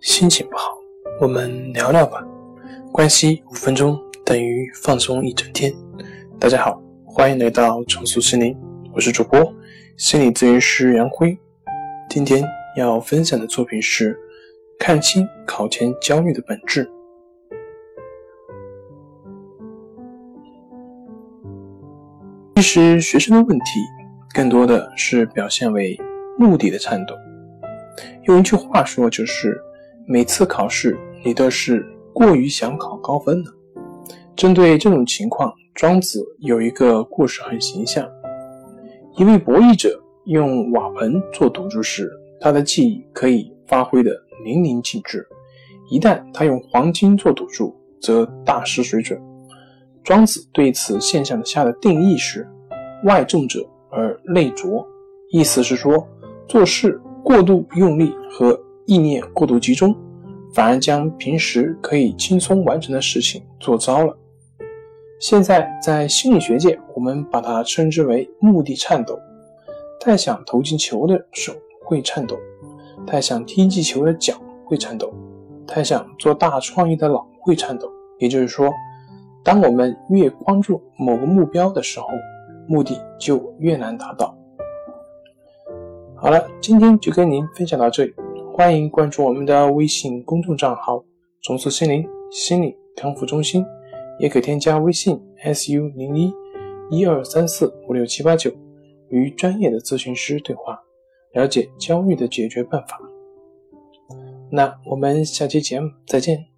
心情不好，我们聊聊吧。关系五分钟等于放松一整天。大家好，欢迎来到重塑心灵，我是主播心理咨询师杨辉。今天要分享的作品是《看清考前焦虑的本质》。其实，学生的问题更多的是表现为目的的颤抖。用一句话说，就是。每次考试，你都是过于想考高分了。针对这种情况，庄子有一个故事很形象：一位博弈者用瓦盆做赌注时，他的技艺可以发挥的淋漓尽致；一旦他用黄金做赌注，则大失水准。庄子对此现象下的定义是：外重者而内拙，意思是说，做事过度用力和。意念过度集中，反而将平时可以轻松完成的事情做糟了。现在在心理学界，我们把它称之为目的颤抖。太想投进球的手会颤抖，太想踢进球的脚会颤抖，太想做大创意的脑会颤抖。也就是说，当我们越关注某个目标的时候，目的就越难达到。好了，今天就跟您分享到这里。欢迎关注我们的微信公众账号“重塑心灵心理康复中心”，也可添加微信 “su 零一一二三四五六七八九”与专业的咨询师对话，了解焦虑的解决办法。那我们下期节目再见。